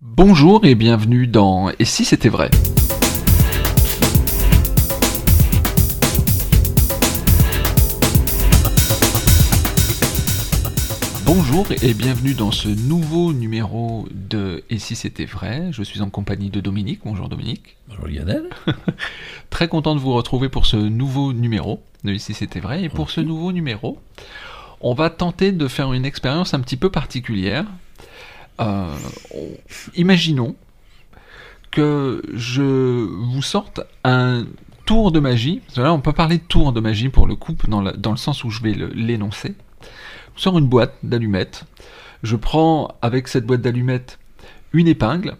Bonjour et bienvenue dans Et si c'était vrai? Bonjour et bienvenue dans ce nouveau numéro de Et si c'était vrai? Je suis en compagnie de Dominique. Bonjour Dominique. Bonjour Lionel. Très content de vous retrouver pour ce nouveau numéro de Et si c'était vrai. Et pour ce nouveau numéro, on va tenter de faire une expérience un petit peu particulière euh, imaginons que je vous sorte un tour de magie. On peut parler de tour de magie pour le coup, dans, le sens où je vais l'énoncer. Je sors une boîte d'allumettes. Je prends avec cette boîte d'allumettes une épingle.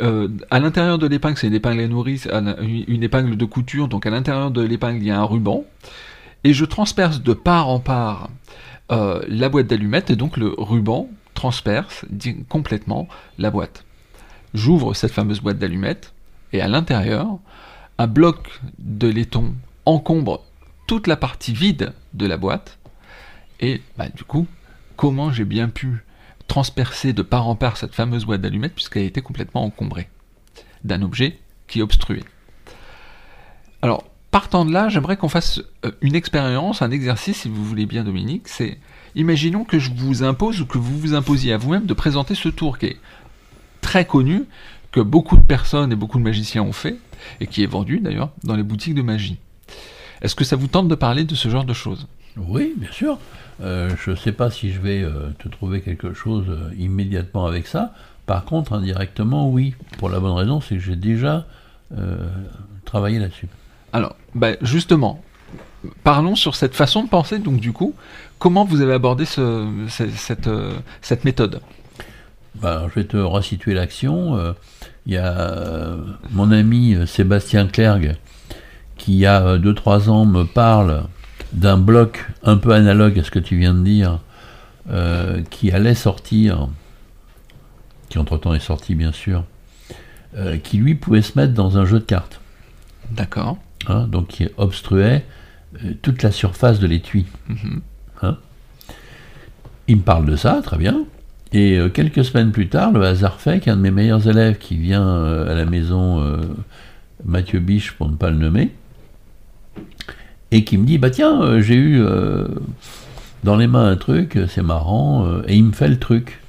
Euh, à l'intérieur de l'épingle, c'est une épingle à nourrice, une épingle de couture, donc à l'intérieur de l'épingle, il y a un ruban. Et je transperce de part en part euh, la boîte d'allumettes, et donc le ruban transperce complètement la boîte. J'ouvre cette fameuse boîte d'allumettes et à l'intérieur, un bloc de laiton encombre toute la partie vide de la boîte. Et bah, du coup, comment j'ai bien pu transpercer de part en part cette fameuse boîte d'allumettes puisqu'elle était complètement encombrée d'un objet qui obstruait. Alors, partant de là, j'aimerais qu'on fasse euh, une expérience, un exercice, si vous voulez bien, Dominique. C'est imaginons que je vous impose ou que vous vous imposiez à vous-même de présenter ce tour qui est très connu, que beaucoup de personnes et beaucoup de magiciens ont fait, et qui est vendu d'ailleurs dans les boutiques de magie. Est-ce que ça vous tente de parler de ce genre de choses? Oui, bien sûr. Euh, je ne sais pas si je vais euh, te trouver quelque chose euh, immédiatement avec ça. Par contre, indirectement, oui. Pour la bonne raison, c'est que j'ai déjà travaillé là-dessus. Alors, ben, justement, parlons sur cette façon de penser. Donc, du coup, comment vous avez abordé cette, euh, cette, méthode? Ben, Je vais te resituer l'action. Euh, il y a euh, mon ami Sébastien Clergue qui, il y a 2-3 ans, me parle d'un bloc un peu analogue à ce que tu viens de dire, qui allait sortir, qui entre-temps est sorti bien sûr, qui lui pouvait se mettre dans un jeu de cartes. D'accord. Hein, donc qui obstruait euh, toute la surface de l'étui. Mhm. Hein? Il me parle de ça, très bien. Et euh, quelques semaines plus tard, le hasard fait qu'un de mes meilleurs élèves qui vient euh, à la maison, Mathieu Biche pour ne pas le nommer, et qui me dit Bah tiens, j'ai eu dans les mains un truc, c'est marrant, et il me fait le truc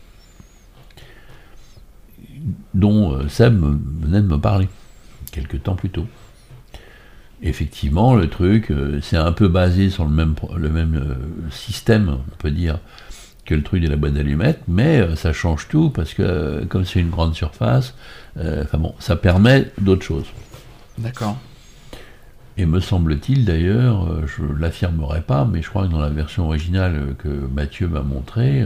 dont Seb venait de me parler, quelques temps plus tôt effectivement, le truc, euh, c'est un peu basé sur le même, le même euh, système, on peut dire, que le truc de la boîte d'allumettes, mais euh, ça change tout parce que comme c'est une grande surface, enfin bon, ça permet d'autres choses. D'accord. Et me semble-t-il d'ailleurs, je ne l'affirmerai pas, mais je crois que dans la version originale que Mathieu m'a montré,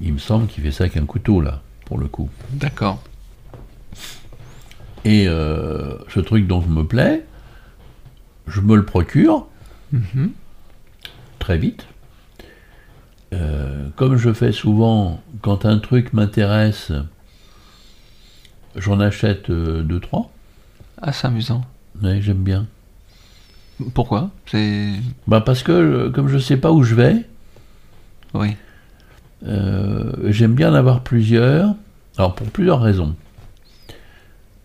il me semble qu'il fait ça avec un couteau là, pour le coup. D'accord. Et euh, ce truc dont je me plaît, je me le procure mhm. très vite. Euh, comme je fais souvent, quand un truc m'intéresse, j'en achète euh, deux, trois. Ah, c'est amusant. Oui, j'aime bien. Pourquoi? C'est. Bah parce que comme je ne sais pas où je vais. Oui. j'aime bien en avoir plusieurs. Alors pour plusieurs raisons.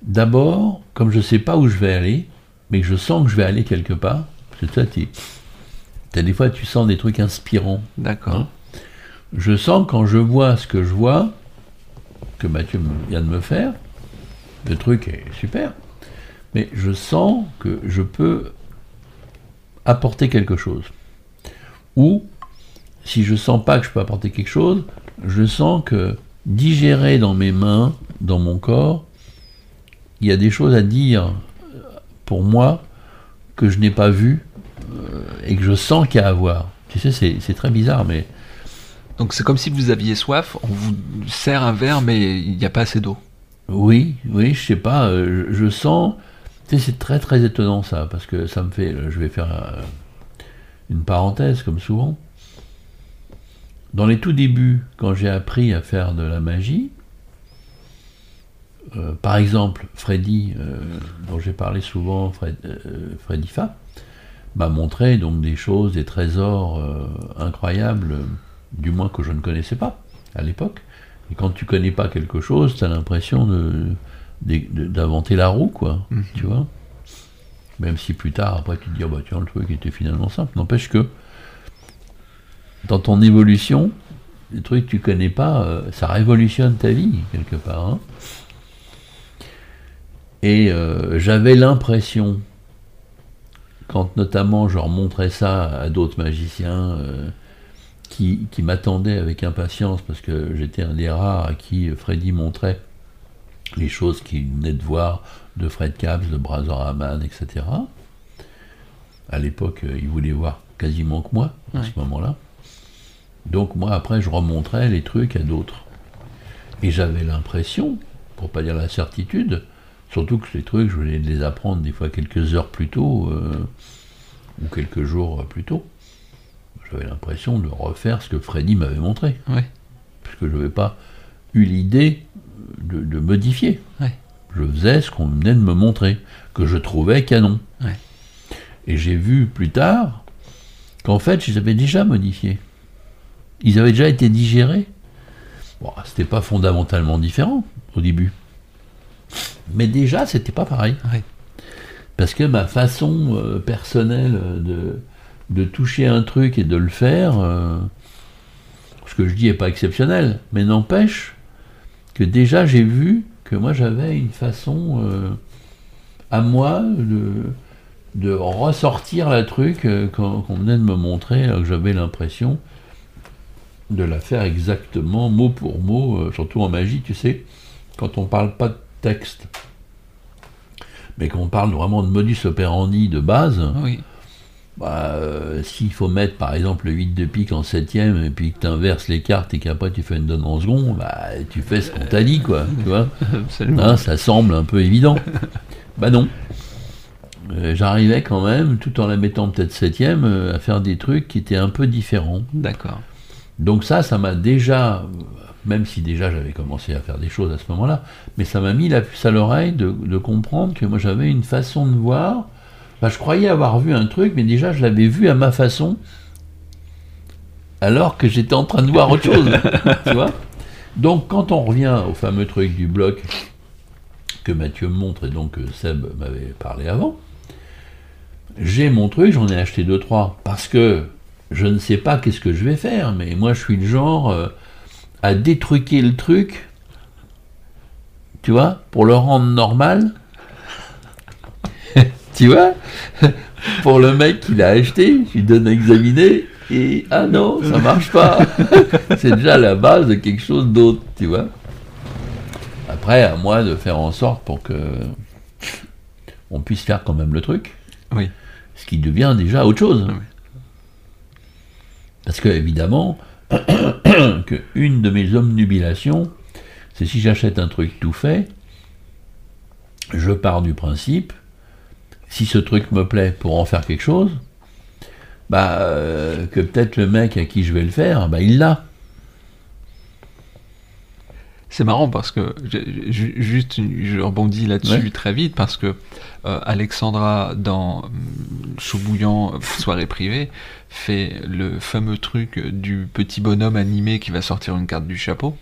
D'abord, comme je ne sais pas où je vais aller, mais que je sens que je vais aller quelque part, c'est ça, tu as des fois, tu sens des trucs inspirants. D'accord. Hein. je sens quand je vois ce que je vois, que Mathieu vient de me faire, le truc est super, mais je sens que je peux apporter quelque chose. Ou, si je sens pas que je peux apporter quelque chose, je sens que digérer dans mes mains, dans mon corps, il y a des choses à dire pour moi que je n'ai pas vues euh, et que je sens qu'il y a à voir. Tu sais, c'est très bizarre, mais. Donc c'est comme si vous aviez soif, on vous sert un verre, mais il n'y a pas assez d'eau. Oui, oui, je sais pas, euh, je, sens. Tu sais, c'est très très étonnant ça, parce que ça me fait. Je vais faire euh, une parenthèse, comme souvent. Dans les tout débuts, quand j'ai appris à faire de la magie, euh, par exemple, Freddy, euh, dont j'ai parlé souvent, euh, Freddy Fa, m'a montré donc des choses, des trésors incroyables, du moins que je ne connaissais pas à l'époque, Et quand tu connais pas quelque chose, tu as l'impression de, de- d'inventer la roue, quoi. Mhm. Tu vois Même si plus tard, après, tu te dis, ah bah tiens, le truc était finalement simple. N'empêche que, dans ton évolution, les trucs que tu connais pas, euh, ça révolutionne ta vie, quelque part. hein. Et euh, j'avais l'impression, quand notamment je remontrais ça à d'autres magiciens euh, qui, qui m'attendaient avec impatience, parce que j'étais un des rares à qui Freddy montrait les choses qu'il venait de voir de Fred Capps, de Brazorhaman, etc. À l'époque, euh, il voulait voir quasiment que moi, à Ouais. ce moment-là. Donc moi, après, je remontrais les trucs à d'autres. Et j'avais l'impression, pour pas dire la certitude, surtout que ces trucs, je voulais les apprendre des fois quelques heures plus tôt, euh, ou quelques jours plus tôt. J'avais l'impression de refaire ce que Freddy m'avait montré, Ouais. puisque je n'avais pas eu l'idée de, de modifier. Ouais. Je faisais ce qu'on venait de me montrer, que je trouvais canon. Ouais. Et j'ai vu plus tard qu'en fait, je les avais déjà modifiés. Ils avaient déjà été digérés. Bon, c'était pas fondamentalement différent au début. Mais déjà, c'était pas pareil. Ouais. Parce que ma façon euh, personnelle de, de toucher un truc et de le faire, euh, ce que je dis n'est pas exceptionnel, mais n'empêche que déjà j'ai vu que moi j'avais une façon euh, à moi de, de ressortir la truc euh, qu'on venait de me montrer, alors que j'avais l'impression de la faire exactement mot pour mot, euh, surtout en magie, tu sais, quand on parle pas de texte, mais qu'on parle vraiment de modus operandi de base, Oui. bah, euh, s'il faut mettre par exemple le 8 de pique en septième et puis que tu inverses les cartes et qu'après tu fais une donne en second, bah, tu fais ce qu'on t'a dit, quoi. Tu vois Absolument. Hein, ça semble un peu évident. bah non. Euh, J'arrivais quand même, tout en la mettant peut-être septième, euh, à faire des trucs qui étaient un peu différents. D'accord. Donc ça, ça m'a déjà, même si déjà j'avais commencé à faire des choses à ce moment-là, mais ça m'a mis la puce à l'oreille de, de comprendre que moi j'avais une façon de voir. Bah, je croyais avoir vu un truc, mais déjà je l'avais vu à ma façon, alors que j'étais en train de voir autre chose. tu vois Donc quand on revient au fameux truc du bloc que Mathieu me montre et donc que Seb m'avait parlé avant, j'ai mon truc, j'en ai acheté deux trois parce que je ne sais pas qu'est-ce que je vais faire, mais moi je suis le genre euh, à détruquer le truc, tu vois, pour le rendre normal. tu vois Pour le mec qui l'a acheté, je lui donne à examiner, et ah non, ça marche pas. C'est déjà la base de quelque chose d'autre, tu vois. Après, à moi de faire en sorte pour que on puisse faire quand même le truc. Oui. Ce qui devient déjà autre chose. Oui. Parce que, évidemment, que une de mes omnubilations, c'est si j'achète un truc tout fait, je pars du principe, si ce truc me plaît pour en faire quelque chose, bah, euh, que peut-être le mec à qui je vais le faire, bah, il l'a. C'est marrant parce que juste je rebondis là-dessus Ouais. très vite parce que euh, Alexandra dans Chou bouillant euh, soirée privée fait le fameux truc du petit bonhomme animé qui va sortir une carte du chapeau.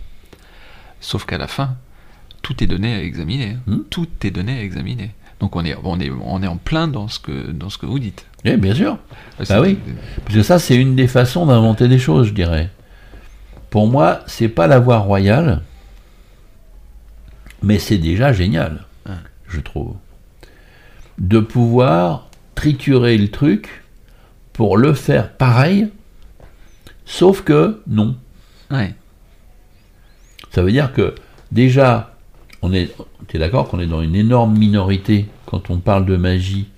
Sauf qu'à la fin, tout est donné à examiner. Hmm. Tout est donné à examiner. Donc on est on est on est en plein dans ce que dans ce que vous dites. Eh, bien sûr. C'est- oui. Parce que ça, c'est une des façons d'inventer des choses, je dirais. Pour moi, c'est pas la voie royale, mais c'est déjà génial, Ouais. je trouve. De pouvoir triturer le truc pour le faire pareil, sauf que non. Ouais. Ça veut dire que déjà, on est, tu es d'accord qu'on est dans une énorme minorité quand on parle de magie,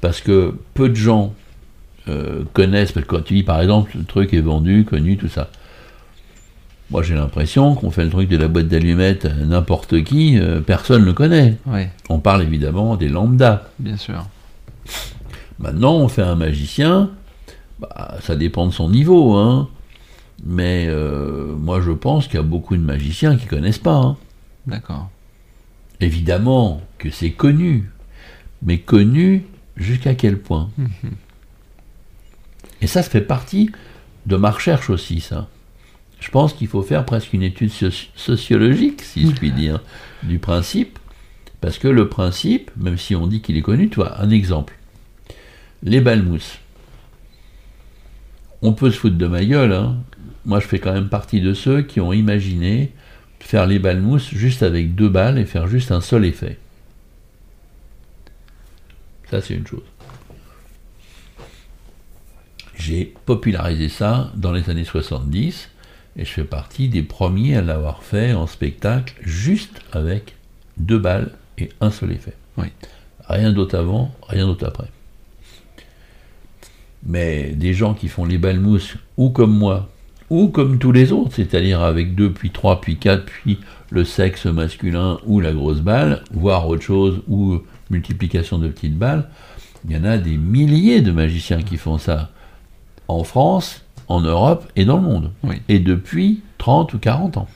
parce que peu de gens euh, connaissent, parce que quand tu dis par exemple le truc est vendu, connu, tout ça. Moi j'ai l'impression qu'on fait le truc de la boîte d'allumettes à n'importe qui, euh, personne ne le connaît. On parle évidemment des lambda. Bien sûr. Maintenant on fait un magicien, bah, ça dépend de son niveau, hein. Mais euh, moi je pense qu'il y a beaucoup de magiciens qui connaissent pas. hein. D'accord. Évidemment que c'est connu, mais connu jusqu'à quel point? Et ça, ça fait partie de ma recherche aussi, ça. Je pense qu'il faut faire presque une étude sociologique, si je puis dire, du principe. Parce que le principe, même si on dit qu'il est connu, tu vois, un exemple. Les balmousses. On peut se foutre de ma gueule, hein. Moi, je fais quand même partie de ceux qui ont imaginé faire les balmousses juste avec deux balles et faire juste un seul effet. Ça, c'est une chose. J'ai popularisé ça dans les années 70 et je fais partie des premiers à l'avoir fait en spectacle juste avec deux balles et un seul effet. Rien d'autre avant, rien d'autre après. Mais des gens qui font les balmousses, ou comme moi, ou comme tous les autres, c'est-à-dire avec deux, puis trois, puis quatre, puis le sexe masculin ou la grosse balle, voire autre chose, ou multiplication de petites balles, il y en a des milliers de magiciens qui font ça en France, en Europe et dans le monde. Et depuis 30 ou 40 ans.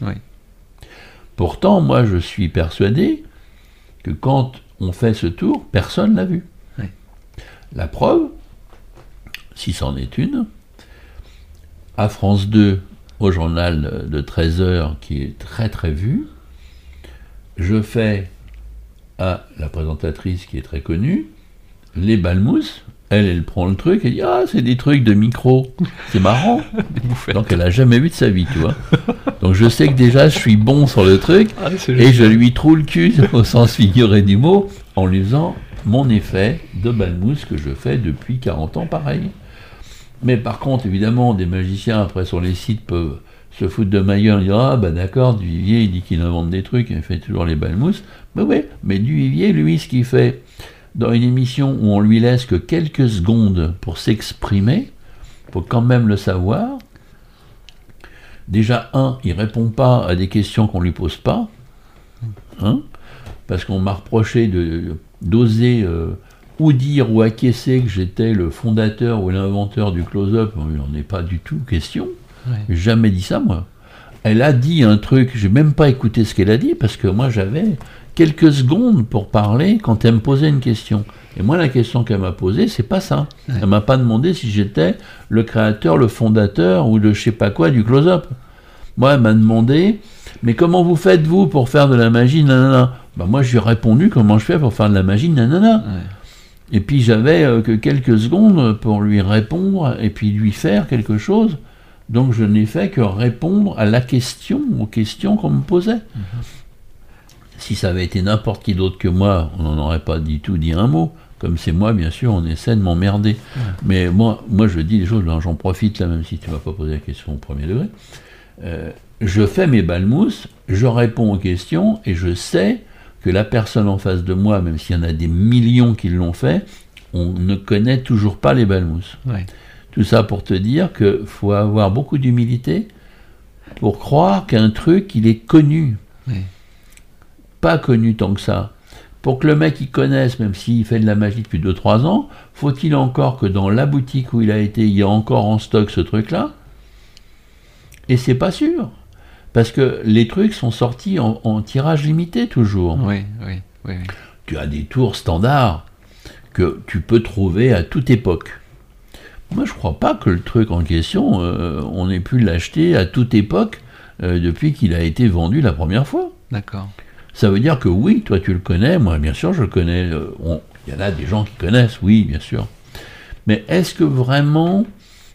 Pourtant, moi, je suis persuadé que quand on fait ce tour, personne l'a vu. La preuve, si c'en est une, à France 2, au journal de 13 heures, qui est très très vu, je fais à la présentatrice qui est très connue les balmousses. Elle, elle prend le truc et dit Ah, c'est des trucs de micro. C'est marrant. Donc elle a jamais vu de sa vie, tu vois. Donc je sais que déjà je suis bon sur le truc ah, et je lui trouve le cul au sens figuré du mot en lui faisant mon effet de balmousse que je fais depuis 40 ans pareil. Mais par contre, évidemment, des magiciens après sur les sites peuvent se foutre de ma gueule, dire Ah, bah d'accord, Duvivier, il dit qu'il invente des trucs, il fait toujours les balmousses. Mais oui, mais Duvivier, lui, ce qu'il fait dans une émission où on lui laisse que quelques secondes pour s'exprimer, faut quand même le savoir. Déjà, un, il répond pas à des questions qu'on lui pose pas, hein, parce qu'on m'a reproché de d'oser euh, ou dire ou acquiescer que j'étais le fondateur ou l'inventeur du close-up, il n'en est pas du tout question. J'ai jamais dit ça, moi. Elle a dit un truc, j'ai même pas écouté ce qu'elle a dit, parce que moi j'avais quelques secondes pour parler quand elle me posait une question. Et moi, la question qu'elle m'a posée, c'est pas ça. Elle m'a pas demandé si j'étais le créateur, le fondateur ou le je sais pas quoi du close-up. Moi, elle m'a demandé, mais comment vous faites vous pour faire de la magie, nanana? Bah, Moi, j'ai répondu comment je fais pour faire de la magie, nanana. Et puis j'avais euh, que quelques secondes pour lui répondre et puis lui faire quelque chose. Donc je n'ai fait que répondre à la question, aux questions qu'on me posait. Mhm. Si ça avait été n'importe qui d'autre que moi, on n'en aurait pas du tout dit un mot. Comme c'est moi, bien sûr, on essaie de m'emmerder. Mais moi, moi, je dis les choses, j'en profite là, même si tu ne m'as pas posé la question au premier degré. Euh, je fais mes balmousses, je réponds aux questions et je sais que la personne en face de moi, même s'il y en a des millions qui l'ont fait, on ne connaît toujours pas les balmousses. Tout ça pour te dire qu'il faut avoir beaucoup d'humilité pour croire qu'un truc, il est connu. Pas connu tant que ça. Pour que le mec y connaisse, même s'il fait de la magie depuis 2-3 ans, faut-il encore que dans la boutique où il a été, il y a encore en stock ce truc-là? Et c'est pas sûr. Parce que les trucs sont sortis en, tirage limité toujours. Oui, oui, oui, Tu as des tours standards que tu peux trouver à toute époque. Moi, je crois pas que le truc en question, euh, on ait pu l'acheter à toute époque euh, depuis qu'il a été vendu la première fois. D'accord. Ça veut dire que oui, toi tu le connais, moi bien sûr je le connais. Euh, il y en a des gens qui connaissent, oui, bien sûr. Mais est-ce que vraiment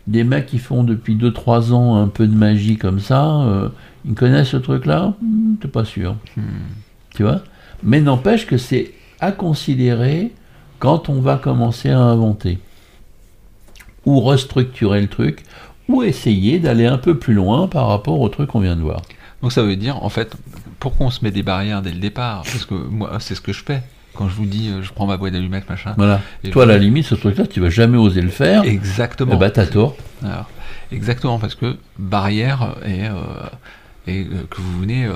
des mecs qui font depuis 2-3 ans un peu de magie comme ça, ils connaissent ce truc-là? Hmm, T'es pas sûr. Hmm. Tu vois? Mais n'empêche que c'est à considérer quand on va commencer à inventer. Ou restructurer le truc, ou essayer d'aller un peu plus loin par rapport au truc qu'on vient de voir. Donc ça veut dire, en fait, pourquoi on se met des barrières dès le départ? Parce que moi, c'est ce que je fais. Quand je vous dis, euh, je prends ma boîte d'allumettes, machin. Voilà. Toi, à la limite, ce truc-là, tu vas jamais oser le faire. Exactement. Eh ben, t'as tort. exactement, parce que barrière et euh, et euh, que vous venez euh,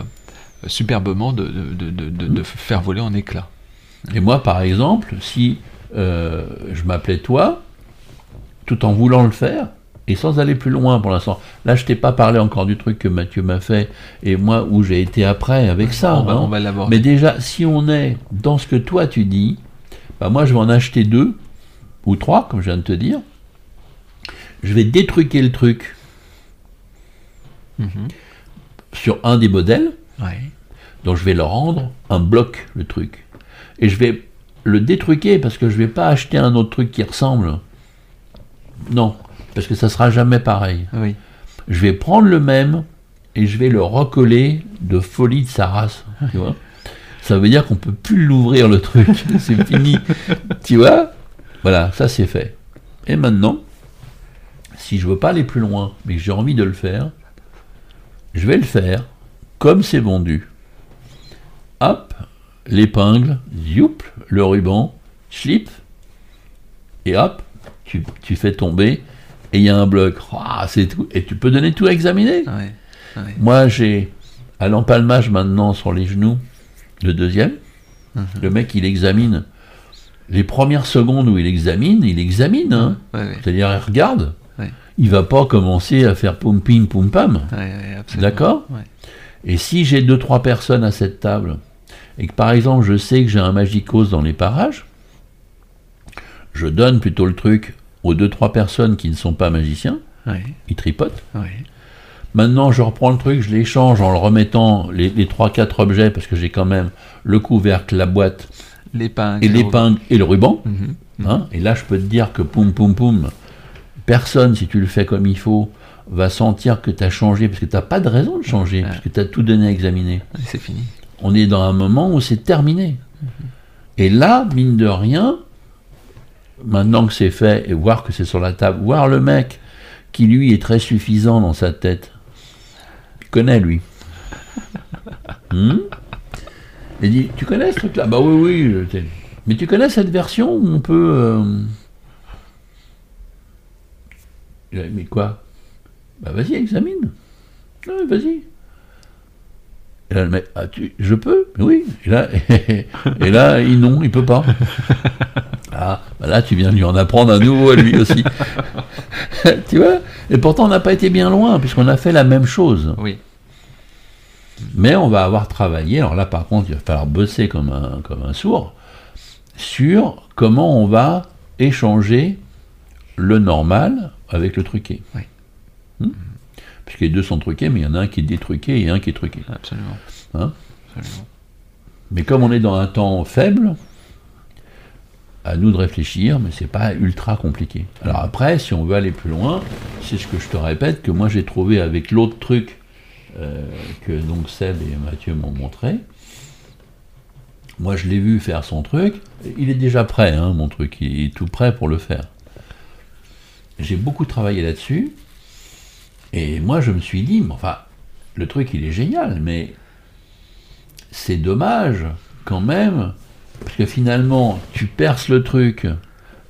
superbement de, de, faire voler en éclats. Et moi, par exemple, si je m'appelais toi, tout en voulant le faire, et sans aller plus loin pour l'instant. Là, je t'ai pas parlé encore du truc que Mathieu m'a fait, et moi, où j'ai été après avec ça. On va, hein. on va Mais déjà, si on est dans ce que toi tu dis, bah moi, je vais en acheter deux, ou trois, comme je viens de te dire. Je vais détruquer le truc Mhm. sur un des modèles. Ouais. Donc je vais le rendre un bloc, le truc. Et je vais le détruquer parce que je vais pas acheter un autre truc qui ressemble. Non, parce que ça sera jamais pareil. Oui. Je vais prendre le même et je vais le recoller de folie de sa race. Tu vois ça veut dire qu'on peut plus l'ouvrir le truc. c'est fini. tu vois? Voilà, ça c'est fait. Et maintenant, si je veux pas aller plus loin, mais que j'ai envie de le faire, je vais le faire comme c'est vendu. Hop, l'épingle, youp, le ruban, slip, et hop, tu, tu fais tomber, et il y a un bloc. Ah, c'est tout. Et tu peux donner tout à examiner. Ouais. Ouais. Moi, j'ai à l'empalmage maintenant sur les genoux, le deuxième. Mhm. Le mec, il examine. Les premières secondes où il examine, il examine. hein. Ouais. C'est-à-dire, il regarde. Il va pas commencer à faire poum ping poum pam. D'accord. Et si j'ai deux trois personnes à cette table et que par exemple je sais que j'ai un magicos dans les parages, je donne plutôt le truc aux deux trois personnes qui ne sont pas magiciens, Ouais. ils tripotent. Ouais. Maintenant, je reprends le truc, je l'échange en le remettant les, les 3-4 objets, parce que j'ai quand même le couvercle, la boîte, L'épingle. et l'épingle et le ruban. Mhm. hein. et là, je peux te dire que poum poum poum, personne, si tu le fais comme il faut, va sentir que tu as changé, parce que tu n'as pas de raison de changer, Ouais. parce que tu as tout donné à examiner. C'est fini. On est dans un moment où c'est terminé. Et là, mine de rien, maintenant que c'est fait, et voir que c'est sur la table, voir le mec qui lui est très suffisant dans sa tête, tu connais lui. Hmm Il dit, tu connais ce truc-là? Bah oui, oui. Mais tu connais cette version où on peut... euh, il a dit, Mais quoi? Bah vas-y, examine. Mais vas-y. Et là, le mec, ah, tu, je peux? Oui. Et là, et là, il non, il peut pas. Ah, bah là, tu viens lui en apprendre un nouveau à lui aussi. tu vois? Et pourtant, on n'a pas été bien loin, puisqu'on a fait la même chose. Oui. Mais on va avoir travaillé, alors là, par contre, il va falloir bosser comme un, comme un sourd, sur comment on va échanger le normal avec le truqué. Oui. Hmm? Puisque les deux sont truqués, mais il y en a un qui est détruqué et un qui est truqué. Absolument. Hein Absolument. Mais comme on est dans un temps faible, à nous de réfléchir, mais c'est pas ultra compliqué. Alors après, si on veut aller plus loin, c'est ce que je te répète, que moi j'ai trouvé avec l'autre truc euh, que donc Seb et Mathieu m'ont montré. Moi je l'ai vu faire son truc, il est déjà prêt, hein, mon truc, il est tout prêt pour le faire. J'ai beaucoup travaillé là-dessus, et moi je me suis dit, mais enfin, le truc il est génial, mais c'est dommage quand même, parce que finalement, tu perces le truc,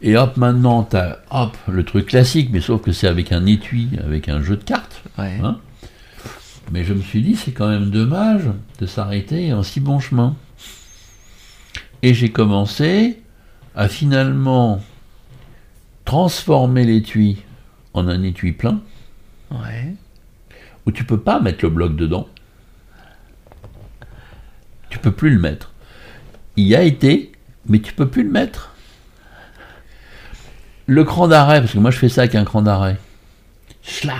et hop, maintenant, tu as hop, le truc classique, mais sauf que c'est avec un étui, avec un jeu de cartes. Ouais. Hein mais je me suis dit, c'est quand même dommage de s'arrêter en si bon chemin. Et j'ai commencé à finalement transformer l'étui en un étui plein, Ouais. où tu peux pas mettre le bloc dedans. Tu peux plus le mettre. Il y a été, mais tu peux plus le mettre. Le cran d'arrêt, parce que moi je fais ça avec un cran d'arrêt. Schlag.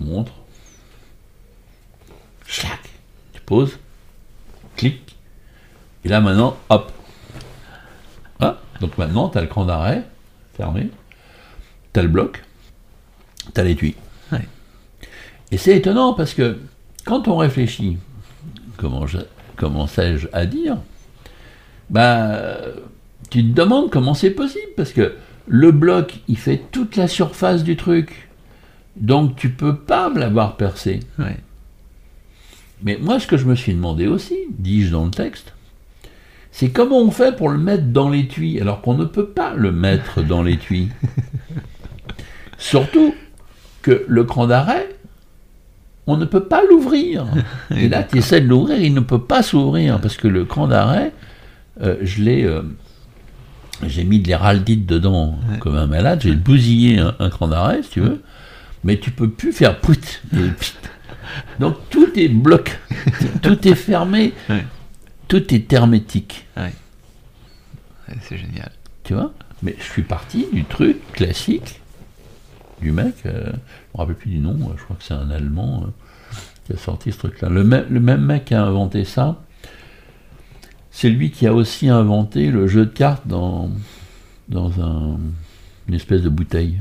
Montre. Schlag. Tu poses. Clic. Et là maintenant, hop. Ah, donc maintenant, tu as le cran d'arrêt fermé. Tu as le bloc. Tu as l'étui. Ouais. Et c'est étonnant parce que quand on réfléchit, comment, je- comment sais-je à dire, bah, tu te demandes comment c'est possible parce que le bloc, il fait toute la surface du truc. Donc tu peux pas l'avoir percé. Ouais. Mais moi, ce que je me suis demandé aussi, dis-je dans le texte, c'est comment on fait pour le mettre dans l'étui alors qu'on ne peut pas le mettre dans l'étui. Surtout que le cran d'arrêt, on ne peut pas l'ouvrir. Et là, tu essaies de l'ouvrir, il ne peut pas s'ouvrir parce que le cran d'arrêt, euh, je l'ai. euh, j'ai mis de l'héraldite dedans comme un malade, j'ai bousillé un, un cran d'arrêt, si tu veux, mais tu peux plus faire pout. Donc tout est bloqué, tout est fermé, Ouais. tout est hermétique, Ouais, C'est génial. tu vois? Mais je suis parti du truc classique du mec. euh, je me rappelle plus du nom. euh, Je crois que c'est un Allemand euh, qui a sorti ce truc-là. Le, même- le même mec qui a inventé ça, c'est lui qui a aussi inventé le jeu de cartes dans, dans un- une espèce de bouteille.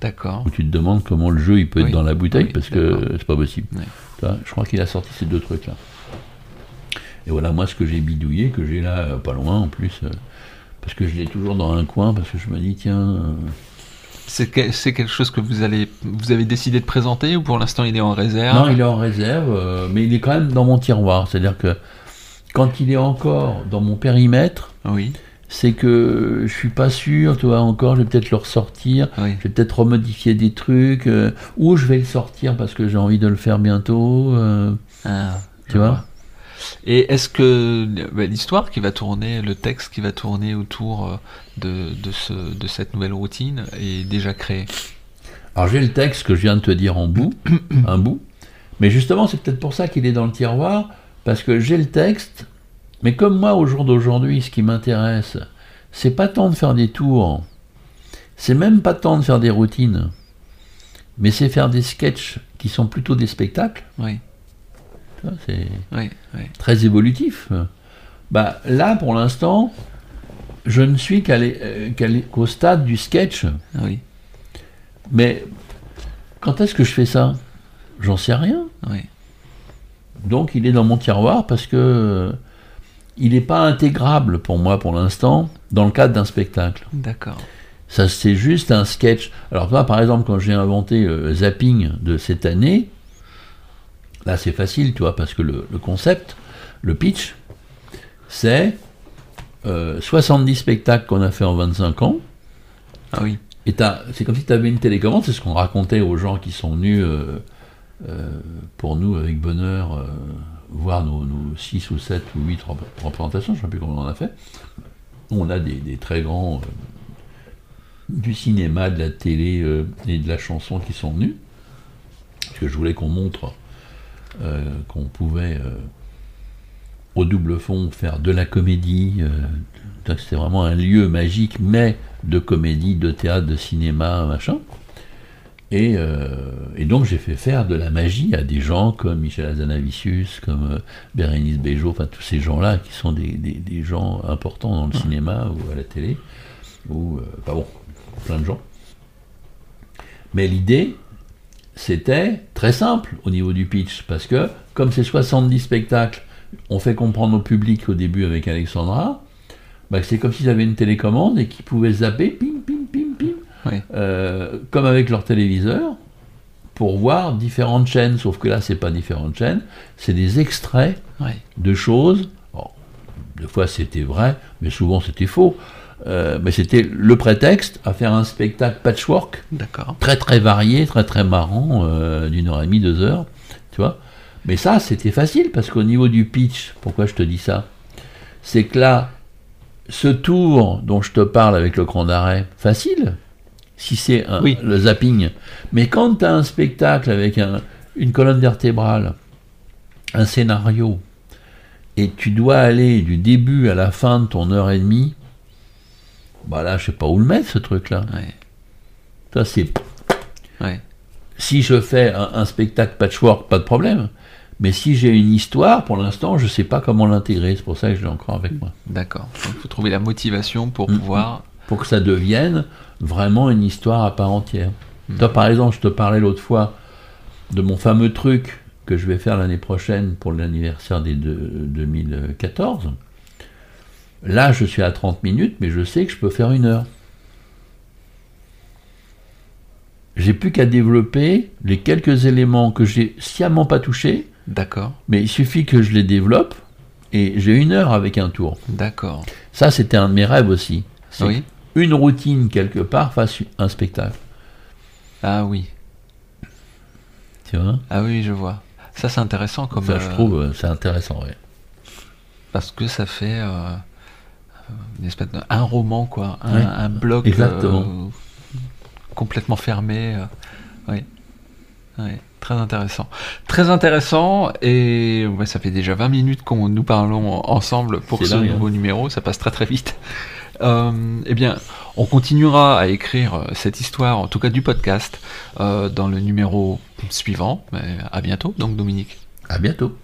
D'accord. Où tu te demandes comment le jeu il peut être dans la bouteille oui, parce que c'est pas possible. Je crois qu'il a sorti ces deux trucs-là. Et voilà, moi, ce que j'ai bidouillé, que j'ai là, pas loin en plus, parce que je l'ai toujours dans un coin, parce que je me dis, tiens, C'est que- c'est quelque chose que vous allez, vous avez décidé de présenter ou pour l'instant il est en réserve? Non, il est en réserve, euh, mais il est quand même dans mon tiroir. C'est-à-dire que quand il est encore dans mon périmètre, Oui, c'est que je suis pas sûr, tu vois, encore, je vais peut-être le ressortir, oui. je vais peut-être remodifier des trucs, euh, ou je vais le sortir parce que j'ai envie de le faire bientôt, euh, Ah, tu vois. Et est-ce que bah, l'histoire qui va tourner, le texte qui va tourner autour euh, de, de, ce, de cette nouvelle routine est déjà créé? Alors j'ai le texte que je viens de te dire en bout, un bout, mais justement c'est peut-être pour ça qu'il est dans le tiroir, parce que j'ai le texte, mais comme moi au jour d'aujourd'hui, ce qui m'intéresse, c'est pas tant de faire des tours, c'est même pas tant de faire des routines, mais c'est faire des sketchs qui sont plutôt des spectacles, Oui, c'est oui, oui. très évolutif. Bah là pour l'instant, je ne suis euh, qu'au stade du sketch. Oui, Mais quand est-ce que je fais ça? J'en sais rien. oui. Donc il est dans mon tiroir parce que euh, il n'est pas intégrable pour moi pour l'instant dans le cadre d'un spectacle. D'accord. Ça c'est juste un sketch. Alors toi par exemple quand j'ai inventé euh, Zapping de cette année, là c'est facile tu vois parce que le, le concept, le pitch, c'est euh, 70 spectacles qu'on a fait en 25 ans. Ah oui, Et t'as- c'est comme si tu avais une télécommande, c'est ce qu'on racontait aux gens qui sont venus euh, euh, pour nous avec bonheur euh, voir nos, 6 ou 7 ou 8 représentations, je ne sais plus combien on en a fait. On a des, des très grands euh, du cinéma, de la télé euh, et de la chanson qui sont venus. Parce que je voulais qu'on montre euh, qu'on pouvait euh, au double fond faire de la comédie. euh, C'était vraiment un lieu magique, mais de comédie, de théâtre, de cinéma, machin. Et, euh, et donc j'ai fait faire de la magie à des gens comme Michel Azanavicius, comme euh, Bérénice Bejo, enfin tous ces gens-là qui sont des, gens importants dans le cinéma ou à la télé, ou, euh, bon, plein de gens. Mais l'idée, c'était très simple au niveau du pitch, parce que comme c'est 70 spectacles, on fait comprendre au public au début avec Alexandra, bah, c'est comme s'ils avaient une télécommande et qu'ils pouvaient zapper, pim, pim, pim, pim, oui. euh, comme avec leur téléviseur, pour voir différentes chaînes, sauf que là, c'est pas différentes chaînes, c'est des extraits oui. de choses. Des fois, c'était vrai, mais souvent, c'était faux. Euh, mais c'était le prétexte à faire un spectacle patchwork très très varié, très très marrant, euh, d'une heure et demie, deux heures, tu vois. Mais ça, c'était facile, parce qu'au niveau du pitch, pourquoi je te dis ça? C'est que là, ce tour dont je te parle avec le cran d'arrêt, facile, si c'est Oui. le zapping. Mais quand tu as un spectacle avec un- une colonne vertébrale, un scénario, et tu dois aller du début à la fin de ton heure et demie, bah là, je sais pas où le mettre, ce truc-là. Ça, c'est si je fais un, un spectacle patchwork, pas de problème. Mais si j'ai une histoire, pour l'instant, je ne sais pas comment l'intégrer. C'est pour ça que je l'ai encore avec moi. D'accord. Il faut trouver la motivation pour Mhm. pouvoir. Pour que ça devienne vraiment une histoire à part entière. Mhm. Toi, par exemple, je te parlais l'autre fois de mon fameux truc que je vais faire l'année prochaine pour l'anniversaire des deux- 2014. Là, je suis à 30 minutes, mais je sais que je peux faire une heure. J'ai plus qu'à développer les quelques éléments que j'ai sciemment pas touchés D'accord. Mais il suffit que je les développe et j'ai une heure avec un tour. D'accord. Ça, c'était un de mes rêves aussi. Oui. Une routine quelque part fasse un spectacle. Ah oui. Tu vois? Ah oui, je vois. Ça c'est intéressant comme. Ça, je euh, trouve, euh, c'est intéressant. ouais. Parce que ça fait euh, une espèce de- un roman quoi, un, un bloc Exactement. euh, complètement fermé. euh, oui, Oui, très intéressant, très intéressant. Et ouais, ça fait déjà 20 minutes qu'on nous parlons ensemble pour ce dingue, nouveau numéro. Ça passe très très vite. Euh, eh bien, on continuera à écrire euh, cette histoire, en tout cas du podcast, euh, dans le numéro suivant. Mais à bientôt, donc Dominique. À bientôt.